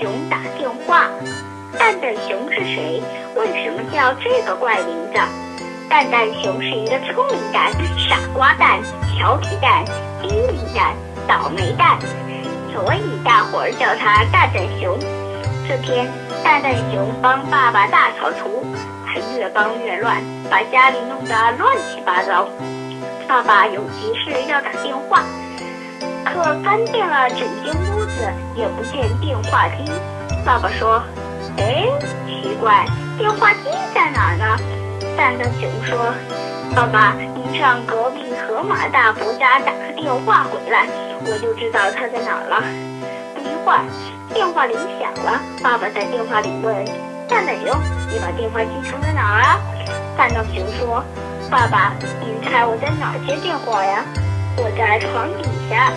熊打电话蛋蛋熊是谁？为什么叫这个怪名字？蛋蛋熊是一个聪明蛋、傻瓜蛋、调皮蛋、机灵蛋、倒霉蛋，所以大伙儿叫他蛋蛋熊。这天，蛋蛋熊帮爸爸大扫除，他越帮越乱，把家里弄得乱七八糟。爸爸有急事要打电话，可翻遍了整间屋也不见电话机。爸爸说：“哎，奇怪，电话机在哪儿呢？”蛋蛋熊说：“爸爸，你上隔壁河马大伯家打个电话回来，我就知道他在哪儿了。”不一会儿，电话铃响了，爸爸在电话里问：“蛋蛋熊，你把电话机藏在哪儿啊？”蛋蛋熊说：“爸爸，您猜我在哪儿接电话呀？我在床底下。”